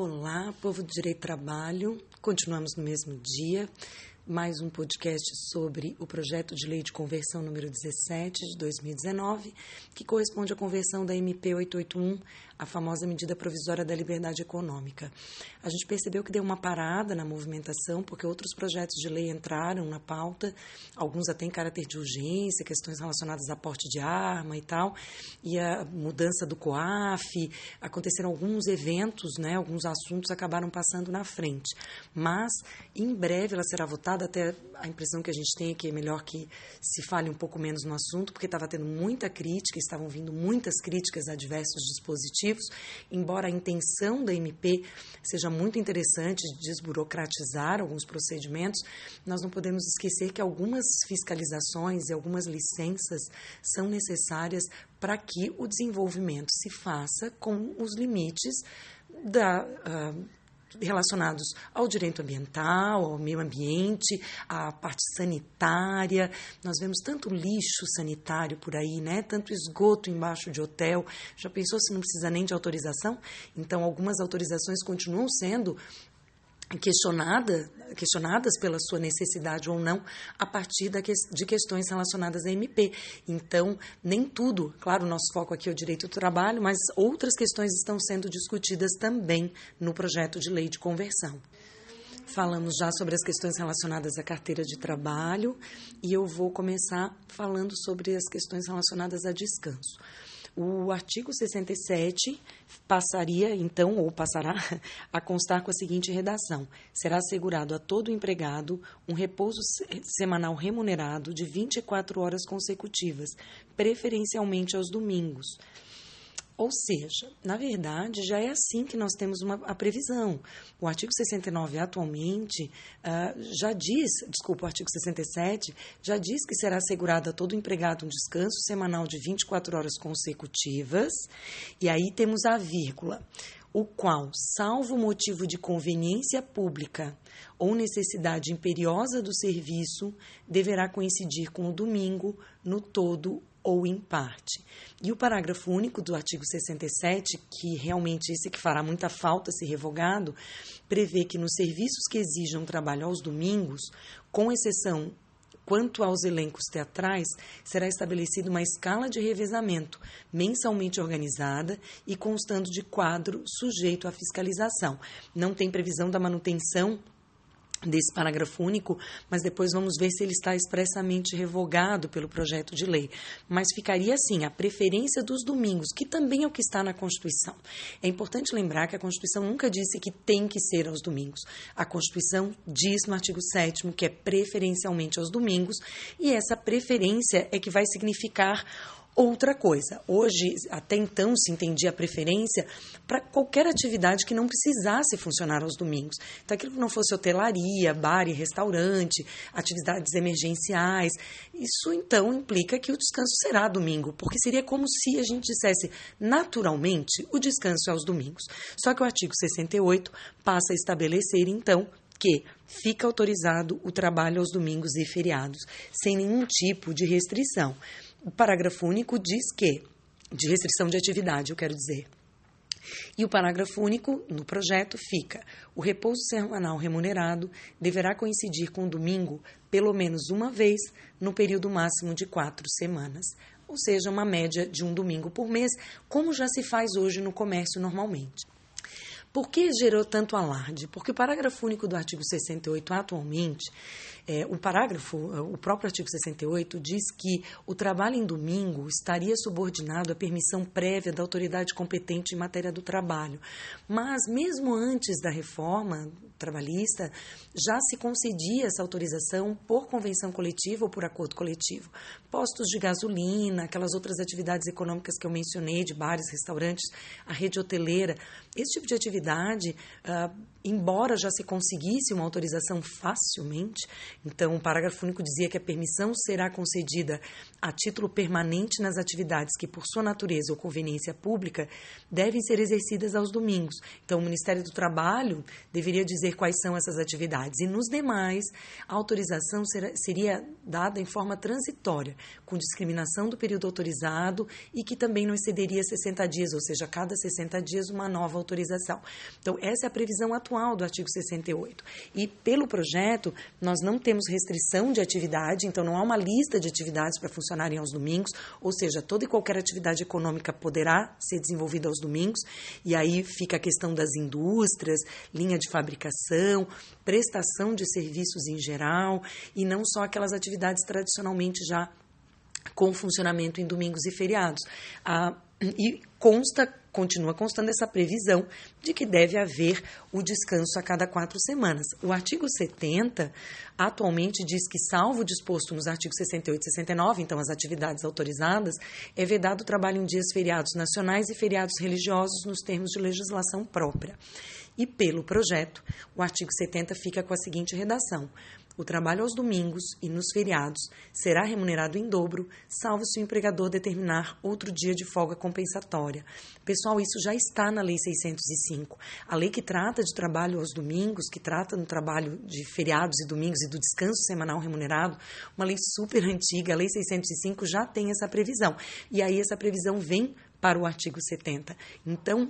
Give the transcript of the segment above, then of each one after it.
Olá, povo do Direito Trabalho. Continuamos no mesmo dia. Mais um podcast sobre o projeto de lei de conversão número 17 de 2019, que corresponde à conversão da MP 881 a famosa medida provisória da liberdade econômica. A gente percebeu que deu uma parada na movimentação, porque outros projetos de lei entraram na pauta, alguns até em caráter de urgência, questões relacionadas a porte de arma e tal, e a mudança do COAF, aconteceram alguns eventos, né, alguns assuntos acabaram passando na frente. Mas, em breve, ela será votada, até a impressão que a gente tem é que é melhor que se fale um pouco menos no assunto, porque estava tendo muita crítica, estavam vindo muitas críticas a diversos dispositivos, embora a intenção da MP seja muito interessante de desburocratizar alguns procedimentos, nós não podemos esquecer que algumas fiscalizações e algumas licenças são necessárias para que o desenvolvimento se faça com os limites da. Uh, relacionados ao direito ambiental, ao meio ambiente, à parte sanitária. Nós vemos tanto lixo sanitário por aí, né? Tanto esgoto embaixo de hotel. Já pensou se não precisa nem de autorização? Então, algumas autorizações continuam sendo questionada, questionadas pela sua necessidade ou não a partir da, de questões relacionadas à MP. Então, nem tudo, claro, o nosso foco aqui é o direito do trabalho, mas outras questões estão sendo discutidas também no projeto de lei de conversão. Falamos já sobre as questões relacionadas à carteira de trabalho e eu vou começar falando sobre as questões relacionadas a descanso. O artigo 67 passaria, então, ou passará, a constar com a seguinte redação: será assegurado a todo empregado um repouso semanal remunerado de 24 horas consecutivas, preferencialmente aos domingos ou seja, na verdade, já é assim que nós temos uma, a previsão. O artigo 69 atualmente uh, já diz, desculpa, o artigo 67 já diz que será assegurado a todo empregado um descanso semanal de 24 horas consecutivas, e aí temos a vírgula o qual, salvo motivo de conveniência pública ou necessidade imperiosa do serviço, deverá coincidir com o domingo no todo ou em parte. E o parágrafo único do artigo 67, que realmente esse que fará muita falta se revogado, prevê que nos serviços que exijam trabalho aos domingos, com exceção Quanto aos elencos teatrais, será estabelecida uma escala de revezamento mensalmente organizada e constando de quadro sujeito à fiscalização. Não tem previsão da manutenção desse parágrafo único, mas depois vamos ver se ele está expressamente revogado pelo projeto de lei. Mas ficaria assim, a preferência dos domingos, que também é o que está na Constituição. É importante lembrar que a Constituição nunca disse que tem que ser aos domingos. A Constituição diz no artigo 7 que é preferencialmente aos domingos, e essa preferência é que vai significar Outra coisa, hoje, até então, se entendia a preferência para qualquer atividade que não precisasse funcionar aos domingos. Então, aquilo que não fosse hotelaria, bar e restaurante, atividades emergenciais, isso então implica que o descanso será domingo, porque seria como se a gente dissesse naturalmente o descanso é aos domingos. Só que o artigo 68 passa a estabelecer, então, que fica autorizado o trabalho aos domingos e feriados, sem nenhum tipo de restrição. O parágrafo único diz que, de restrição de atividade, eu quero dizer. E o parágrafo único no projeto fica: o repouso semanal remunerado deverá coincidir com o domingo pelo menos uma vez no período máximo de quatro semanas, ou seja, uma média de um domingo por mês, como já se faz hoje no comércio normalmente. Por que gerou tanto alarde? Porque o parágrafo único do artigo 68 atualmente é, o parágrafo, o próprio artigo 68, diz que o trabalho em domingo estaria subordinado à permissão prévia da autoridade competente em matéria do trabalho. Mas, mesmo antes da reforma trabalhista, já se concedia essa autorização por convenção coletiva ou por acordo coletivo. Postos de gasolina, aquelas outras atividades econômicas que eu mencionei, de bares, restaurantes, a rede hoteleira, esse tipo de atividade, uh, embora já se conseguisse uma autorização facilmente, Então, o parágrafo único dizia que a permissão será concedida a título permanente nas atividades que, por sua natureza ou conveniência pública, devem ser exercidas aos domingos. Então, o Ministério do Trabalho deveria dizer quais são essas atividades. E nos demais, a autorização será, seria dada em forma transitória, com discriminação do período autorizado e que também não excederia 60 dias, ou seja, a cada 60 dias uma nova autorização. Então, essa é a previsão atual do artigo 68. E pelo projeto, nós não temos restrição de atividade, então não há uma lista de atividades para funcionarem aos domingos, ou seja, toda e qualquer atividade econômica poderá ser desenvolvida aos domingos, e aí fica a questão das indústrias, linha de fabricação, prestação de serviços em geral, e não só aquelas atividades tradicionalmente já com funcionamento em domingos e feriados. Ah, e consta, continua constando essa previsão de que deve haver o descanso a cada quatro semanas. O artigo 70 atualmente diz que, salvo disposto nos artigos 68 e 69, então as atividades autorizadas, é vedado o trabalho em dias feriados nacionais e feriados religiosos nos termos de legislação própria. E pelo projeto, o artigo 70 fica com a seguinte redação: o trabalho aos domingos e nos feriados será remunerado em dobro, salvo se o empregador determinar outro dia de folga compensatória. Pessoal, isso já está na Lei 605. A lei que trata de trabalho aos domingos, que trata do trabalho de feriados e domingos e do descanso semanal remunerado, uma lei super antiga, a Lei 605 já tem essa previsão. E aí essa previsão vem para o artigo 70. Então,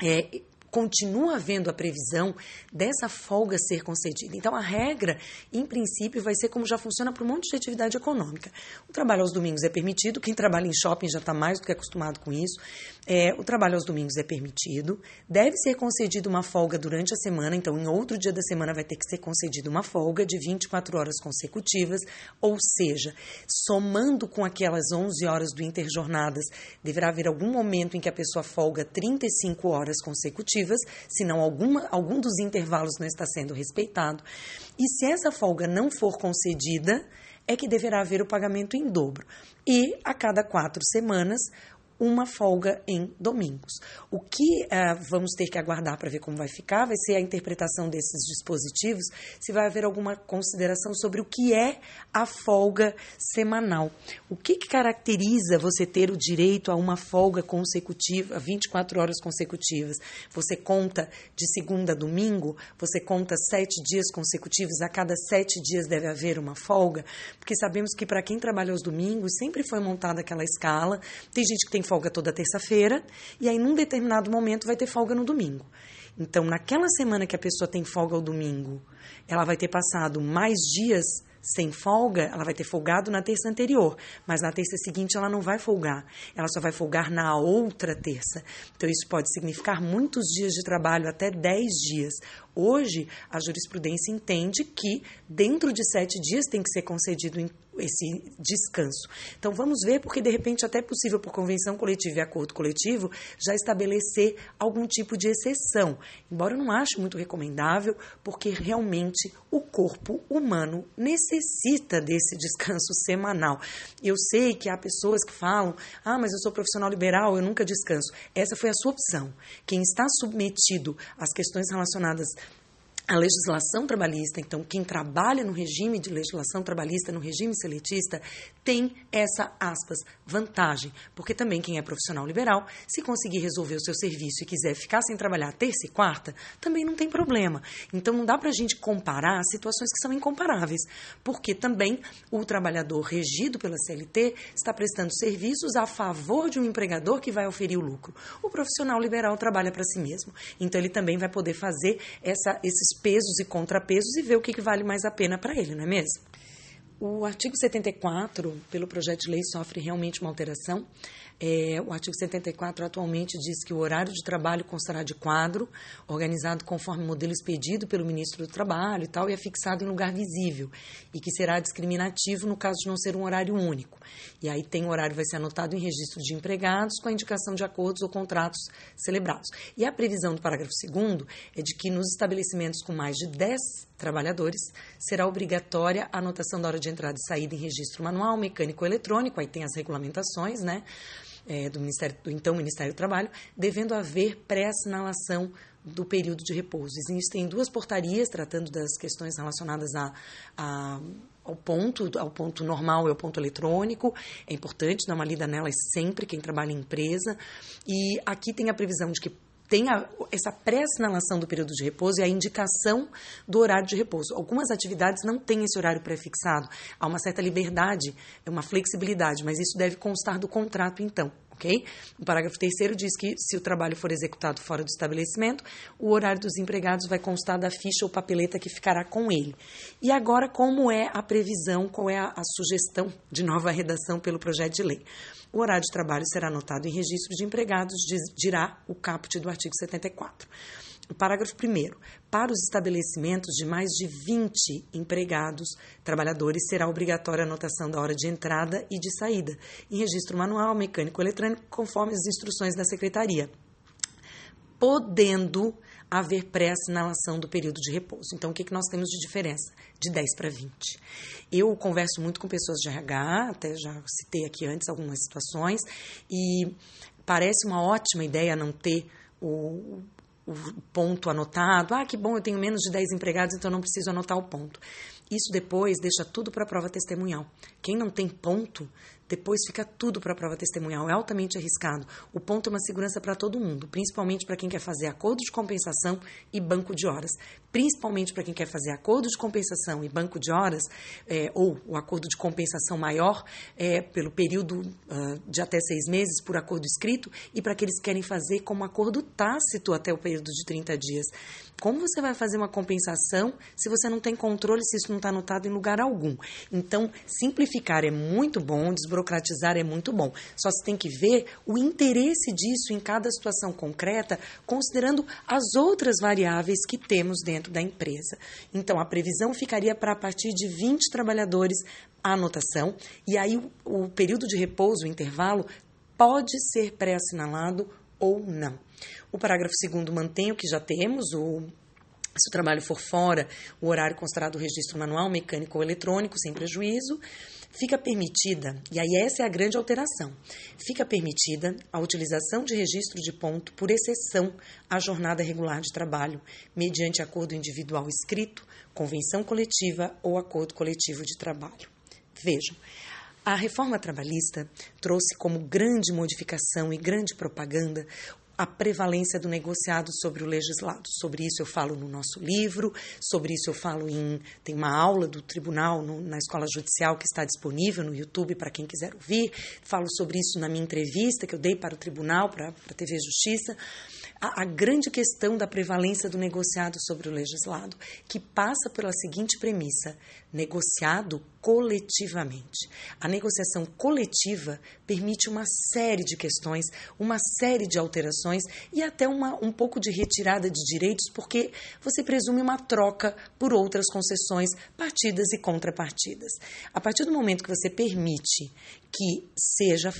é, continua havendo a previsão dessa folga ser concedida. Então, a regra, em princípio, vai ser como já funciona para um monte de atividade econômica. O trabalho aos domingos é permitido, quem trabalha em shopping já está mais do que acostumado com isso. É, o trabalho aos domingos é permitido, deve ser concedida uma folga durante a semana, então, em outro dia da semana vai ter que ser concedida uma folga de 24 horas consecutivas, ou seja, somando com aquelas 11 horas do interjornadas, deverá haver algum momento em que a pessoa folga 35 horas consecutivas senão alguma, algum dos intervalos não está sendo respeitado. E se essa folga não for concedida, é que deverá haver o pagamento em dobro. E a cada quatro semanas, uma folga em domingos. O que uh, vamos ter que aguardar para ver como vai ficar vai ser a interpretação desses dispositivos, se vai haver alguma consideração sobre o que é a folga semanal. O que, que caracteriza você ter o direito a uma folga consecutiva, 24 horas consecutivas? Você conta de segunda a domingo? Você conta sete dias consecutivos? A cada sete dias deve haver uma folga? Porque sabemos que para quem trabalha aos domingos sempre foi montada aquela escala. Tem gente que tem folga toda terça-feira e aí num determinado momento vai ter folga no domingo. Então, naquela semana que a pessoa tem folga ao domingo, ela vai ter passado mais dias sem folga, ela vai ter folgado na terça anterior, mas na terça seguinte ela não vai folgar, ela só vai folgar na outra terça. Então, isso pode significar muitos dias de trabalho, até 10 dias. Hoje, a jurisprudência entende que dentro de sete dias tem que ser concedido esse descanso. Então vamos ver, porque de repente até é possível por convenção coletiva e acordo coletivo já estabelecer algum tipo de exceção. Embora eu não ache muito recomendável, porque realmente o corpo humano necessita desse descanso semanal. Eu sei que há pessoas que falam: "Ah, mas eu sou profissional liberal, eu nunca descanso". Essa foi a sua opção. Quem está submetido às questões relacionadas a legislação trabalhista, então quem trabalha no regime de legislação trabalhista, no regime seletista, tem essa, aspas, vantagem, porque também quem é profissional liberal, se conseguir resolver o seu serviço e quiser ficar sem trabalhar terça e quarta, também não tem problema. Então não dá para a gente comparar situações que são incomparáveis, porque também o trabalhador regido pela CLT está prestando serviços a favor de um empregador que vai oferir o lucro. O profissional liberal trabalha para si mesmo, então ele também vai poder fazer essa, esses pesos e contrapesos e ver o que, que vale mais a pena para ele, não é mesmo? O artigo 74, pelo projeto de lei, sofre realmente uma alteração. É, o artigo 74 atualmente diz que o horário de trabalho constará de quadro, organizado conforme modelo expedido pelo ministro do Trabalho e tal, e é fixado em lugar visível, e que será discriminativo no caso de não ser um horário único. E aí tem horário vai ser anotado em registro de empregados com a indicação de acordos ou contratos celebrados. E a previsão do parágrafo 2 é de que nos estabelecimentos com mais de 10 trabalhadores, será obrigatória a anotação da hora de entrada e saída em registro manual, mecânico eletrônico, aí tem as regulamentações, né? É, do, Ministério, do então Ministério do Trabalho, devendo haver pré-assinalação do período de repouso. Existem duas portarias tratando das questões relacionadas a, a ao ponto, ao ponto normal e ao ponto eletrônico. É importante dar uma lida nelas sempre, quem trabalha em empresa. E aqui tem a previsão de que tem a, essa pré-assinalação do período de repouso e a indicação do horário de repouso. Algumas atividades não têm esse horário pré-fixado. Há uma certa liberdade, é uma flexibilidade, mas isso deve constar do contrato, então ok? O parágrafo terceiro diz que se o trabalho for executado fora do estabelecimento, o horário dos empregados vai constar da ficha ou papeleta que ficará com ele. E agora, como é a previsão, qual é a, a sugestão de nova redação pelo projeto de lei? O horário de trabalho será anotado em registro de empregados, dirá o caput do artigo 74. Parágrafo 1. Para os estabelecimentos de mais de 20 empregados, trabalhadores, será obrigatória a anotação da hora de entrada e de saída, em registro manual, mecânico eletrônico, conforme as instruções da Secretaria, podendo haver pré-assinalação do período de repouso. Então, o que, que nós temos de diferença? De 10 para 20. Eu converso muito com pessoas de RH, até já citei aqui antes algumas situações, e parece uma ótima ideia não ter o, o ponto anotado. Ah, que bom, eu tenho menos de 10 empregados, então não preciso anotar o ponto. Isso depois deixa tudo para a prova testemunhal. Quem não tem ponto depois fica tudo para a prova testemunhal. É altamente arriscado. O ponto é uma segurança para todo mundo, principalmente para quem quer fazer acordo de compensação e banco de horas. Principalmente para quem quer fazer acordo de compensação e banco de horas, é, ou o acordo de compensação maior, é, pelo período uh, de até seis meses, por acordo escrito, e para aqueles que querem fazer como acordo tácito até o período de 30 dias. Como você vai fazer uma compensação se você não tem controle, se isso não está anotado em lugar algum? Então, simplificar é muito bom, desburocratizar é muito bom. Só se tem que ver o interesse disso em cada situação concreta, considerando as outras variáveis que temos dentro da empresa. Então, a previsão ficaria para a partir de 20 trabalhadores a anotação, e aí o, o período de repouso, o intervalo, pode ser pré-assinalado ou não. O parágrafo 2 mantém o que já temos, o se o trabalho for fora, o horário considerado registro manual, mecânico ou eletrônico, sem prejuízo, fica permitida, e aí essa é a grande alteração, fica permitida a utilização de registro de ponto por exceção à jornada regular de trabalho, mediante acordo individual escrito, convenção coletiva ou acordo coletivo de trabalho. Vejam, a reforma trabalhista trouxe como grande modificação e grande propaganda a prevalência do negociado sobre o legislado. Sobre isso eu falo no nosso livro, sobre isso eu falo em. Tem uma aula do tribunal no, na escola judicial que está disponível no YouTube para quem quiser ouvir. Falo sobre isso na minha entrevista que eu dei para o tribunal, para a TV Justiça a, grande questão da prevalência do negociado sobre o legislado, que passa pela seguinte premissa: negociado coletivamente. A negociação coletiva permite uma série de questões, uma série de alterações e até uma, um pouco de retirada de direitos, porque você presume uma troca por outras concessões, partidas e contrapartidas. A partir do momento que você permite que seja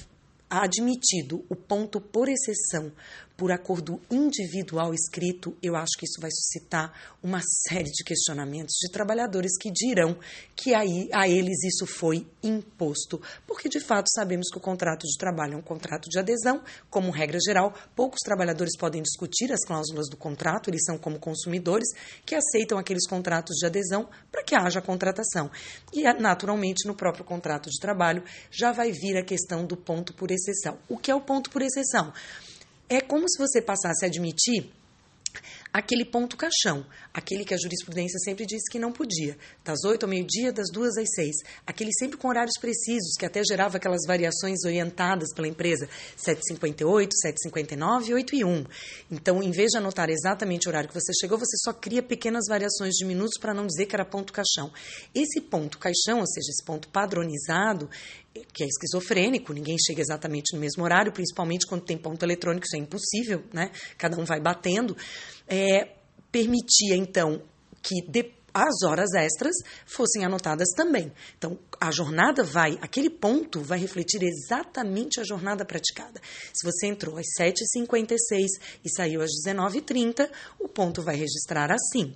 admitido o ponto por exceção por acordo individual escrito, eu acho que isso vai suscitar uma série de questionamentos de trabalhadores que dirão que aí a eles isso foi imposto, porque de fato sabemos que o contrato de trabalho é um contrato de adesão, como regra geral, poucos trabalhadores podem discutir as cláusulas do contrato, eles são como consumidores que aceitam aqueles contratos de adesão para que haja contratação. E naturalmente no próprio contrato de trabalho já vai vir a questão do ponto por exceção. O que é o ponto por exceção? É como se você passasse a admitir aquele ponto caixão, aquele que a jurisprudência sempre disse que não podia, das 8 ao meio-dia, das 2 às 6, aquele sempre com horários precisos, que até gerava aquelas variações orientadas pela empresa, 7h58, 7h59 e 8 e 1. Então, em vez de anotar exatamente o horário que você chegou, você só cria pequenas variações de minutos para não dizer que era ponto caixão. Esse ponto caixão, ou seja, esse ponto padronizado, que é esquizofrênico, ninguém chega exatamente no mesmo horário, principalmente quando tem ponto eletrônico, isso é impossível, né? Cada um vai batendo. É, permitia, então, que as horas extras fossem anotadas também. Então, a jornada vai, aquele ponto vai refletir exatamente a jornada praticada. Se você entrou às 7h56 e saiu às 19h30, o ponto vai registrar assim.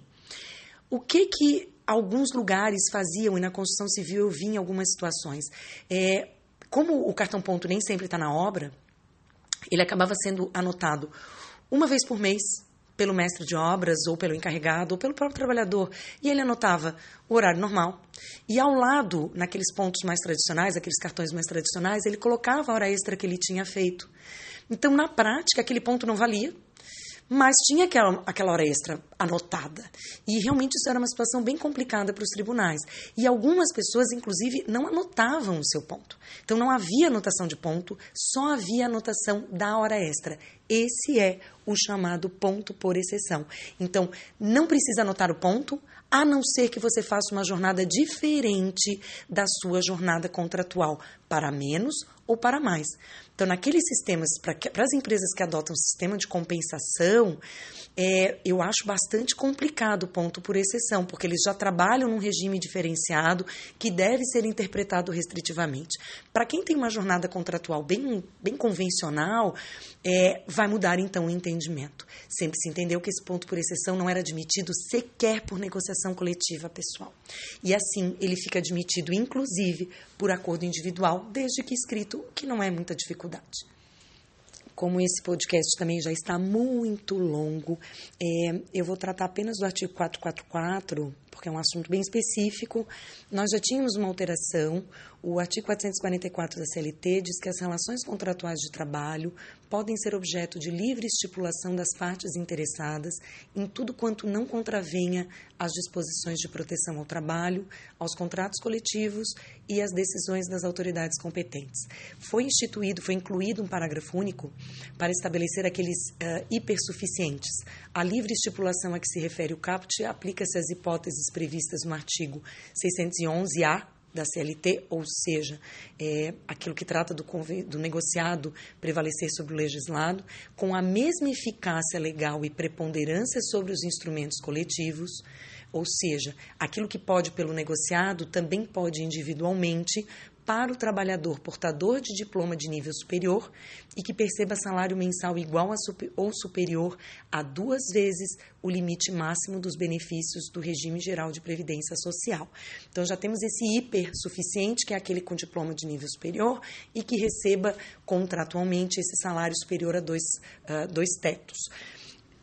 O que que alguns lugares faziam, e na construção civil eu vi em algumas situações. É, como o cartão ponto nem sempre está na obra, ele acabava sendo anotado uma vez por mês, pelo mestre de obras, ou pelo encarregado, ou pelo próprio trabalhador. E ele anotava o horário normal. E ao lado, naqueles pontos mais tradicionais, aqueles cartões mais tradicionais, ele colocava a hora extra que ele tinha feito. Então, na prática, aquele ponto não valia, mas tinha aquela, aquela hora extra anotada. E realmente isso era uma situação bem complicada para os tribunais. E algumas pessoas, inclusive, não anotavam o seu ponto. Então não havia anotação de ponto, só havia anotação da hora extra. Esse é o chamado ponto por exceção. Então, não precisa anotar o ponto, a não ser que você faça uma jornada diferente da sua jornada contratual, para menos ou para mais. Então, naqueles sistemas, para as empresas que adotam sistema de compensação, é, eu acho bastante complicado o ponto por exceção, porque eles já trabalham num regime diferenciado que deve ser interpretado restritivamente. Para quem tem uma jornada contratual bem, bem convencional, é, vai mudar então o entendimento. Sempre se entendeu que esse ponto por exceção não era admitido sequer por negociação coletiva pessoal. E assim, ele fica admitido, inclusive, por acordo individual, desde que escrito, que não é muita dificuldade. Como esse podcast também já está muito longo, é, eu vou tratar apenas do artigo 444, porque é um assunto bem específico. Nós já tínhamos uma alteração, o artigo 444 da CLT diz que as relações contratuais de trabalho podem ser objeto de livre estipulação das partes interessadas em tudo quanto não contravenha às disposições de proteção ao trabalho, aos contratos coletivos e às decisões das autoridades competentes. Foi instituído, foi incluído um parágrafo único para estabelecer aqueles uh, hipersuficientes. A livre estipulação a que se refere o caput aplica-se às hipóteses previstas no artigo 611-A da CLT, ou seja, é, aquilo que trata do, do negociado prevalecer sobre o legislado, com a mesma eficácia legal e preponderância sobre os instrumentos coletivos, ou seja, aquilo que pode pelo negociado também pode individualmente para o trabalhador portador de diploma de nível superior e que perceba salário mensal igual a ou superior a duas vezes o limite máximo dos benefícios do regime geral de previdência social. Então já temos esse hiper suficiente, que é aquele com diploma de nível superior e que receba contratualmente esse salário superior a dois, uh, dois tetos.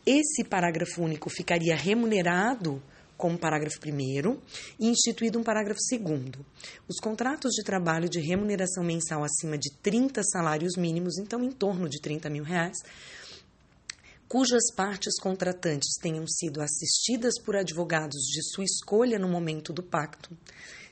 Esse parágrafo único ficaria remunerado como parágrafo 1 e instituído um parágrafo 2 Os contratos de trabalho de remuneração mensal acima de 30 salários mínimos, então em torno de 30 mil reais, cujas partes contratantes tenham sido assistidas por advogados de sua escolha no momento do pacto,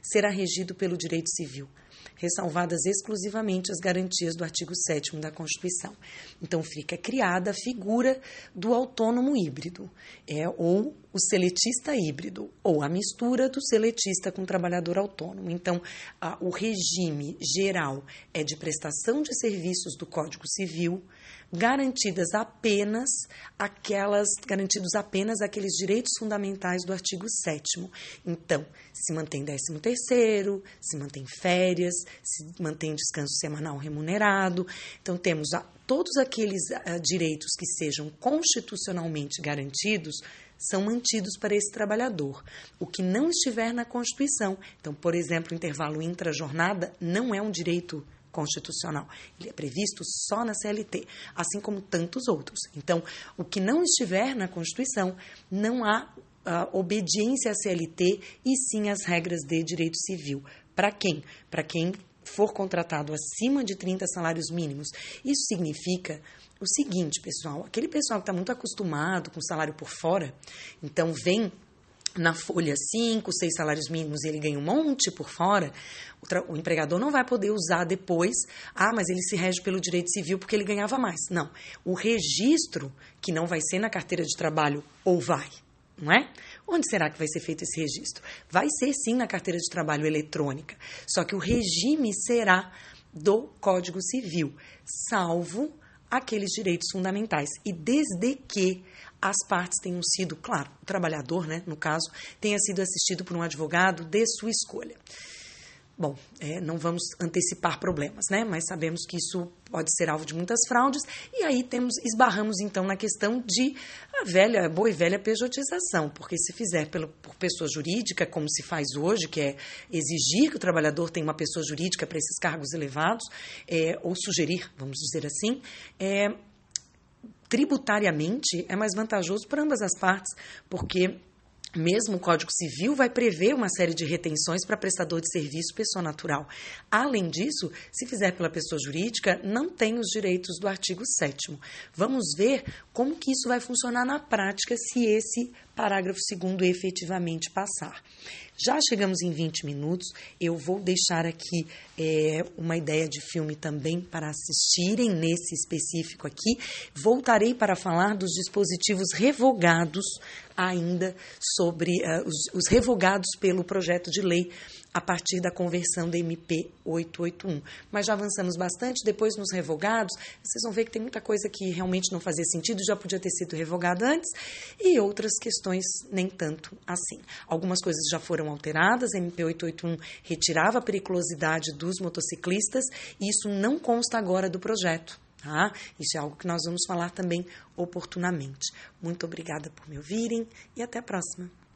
será regido pelo direito civil, ressalvadas exclusivamente as garantias do artigo 7 da Constituição. Então fica criada a figura do autônomo híbrido, é ou o seletista híbrido, ou a mistura do seletista com o trabalhador autônomo. Então, a, o regime geral é de prestação de serviços do Código Civil, garantidas apenas aquelas garantidos apenas aqueles direitos fundamentais do artigo 7 Então, se mantém 13 terceiro, se mantém férias, se mantém descanso semanal remunerado. Então, temos a, todos aqueles a, direitos que sejam constitucionalmente garantidos são mantidos para esse trabalhador. O que não estiver na Constituição, então, por exemplo, o intervalo intra-jornada não é um direito constitucional. Ele é previsto só na CLT, assim como tantos outros. Então, o que não estiver na Constituição, não há uh, obediência à CLT e sim às regras de direito civil. Para quem? Para quem for contratado acima de 30 salários mínimos. Isso significa o seguinte, pessoal: aquele pessoal que está muito acostumado com salário por fora, então vem na folha cinco, seis salários mínimos e ele ganha um monte por fora, o, o, empregador não vai poder usar depois, ah, mas ele se rege pelo direito civil porque ele ganhava mais. Não. O registro, que não vai ser na carteira de trabalho, ou vai, não é? Onde será que vai ser feito esse registro? Vai ser sim na carteira de trabalho eletrônica, só que o regime será do Código Civil, salvo aqueles direitos fundamentais. E desde que as partes tenham sido, claro, o trabalhador, né, no caso, tenha sido assistido por um advogado de sua escolha. Bom, é, não vamos antecipar problemas, né? Mas sabemos que isso pode ser alvo de muitas fraudes e aí temos esbarramos então na questão de a velha, boa e velha pejotização, porque se fizer pelo, por pessoa jurídica, como se faz hoje, que é exigir que o trabalhador tenha uma pessoa jurídica para esses cargos elevados, é, ou sugerir, vamos dizer assim, é, tributariamente é mais vantajoso para ambas as partes, porque mesmo o Código Civil vai prever uma série de retenções para prestador de serviço pessoa natural. Além disso, se fizer pela pessoa jurídica, não tem os direitos do artigo 7 Vamos ver como que isso vai funcionar na prática se esse parágrafo 2 efetivamente passar. Já chegamos em 20 minutos. Eu vou deixar aqui é, uma ideia de filme também para assistirem nesse específico aqui. Voltarei para falar dos dispositivos revogados ainda sobre uh, os, os revogados pelo projeto de lei a partir da conversão da MP 881. Mas já avançamos bastante, depois nos revogados, vocês vão ver que tem muita coisa que realmente não fazia sentido, já podia ter sido revogada antes, e outras questões nem tanto assim. Algumas coisas já foram alteradas, a MP 881 retirava a periculosidade dos motociclistas, e isso não consta agora do projeto. Tá? Isso é algo que nós vamos falar também oportunamente. Muito obrigada por me ouvirem e até a próxima.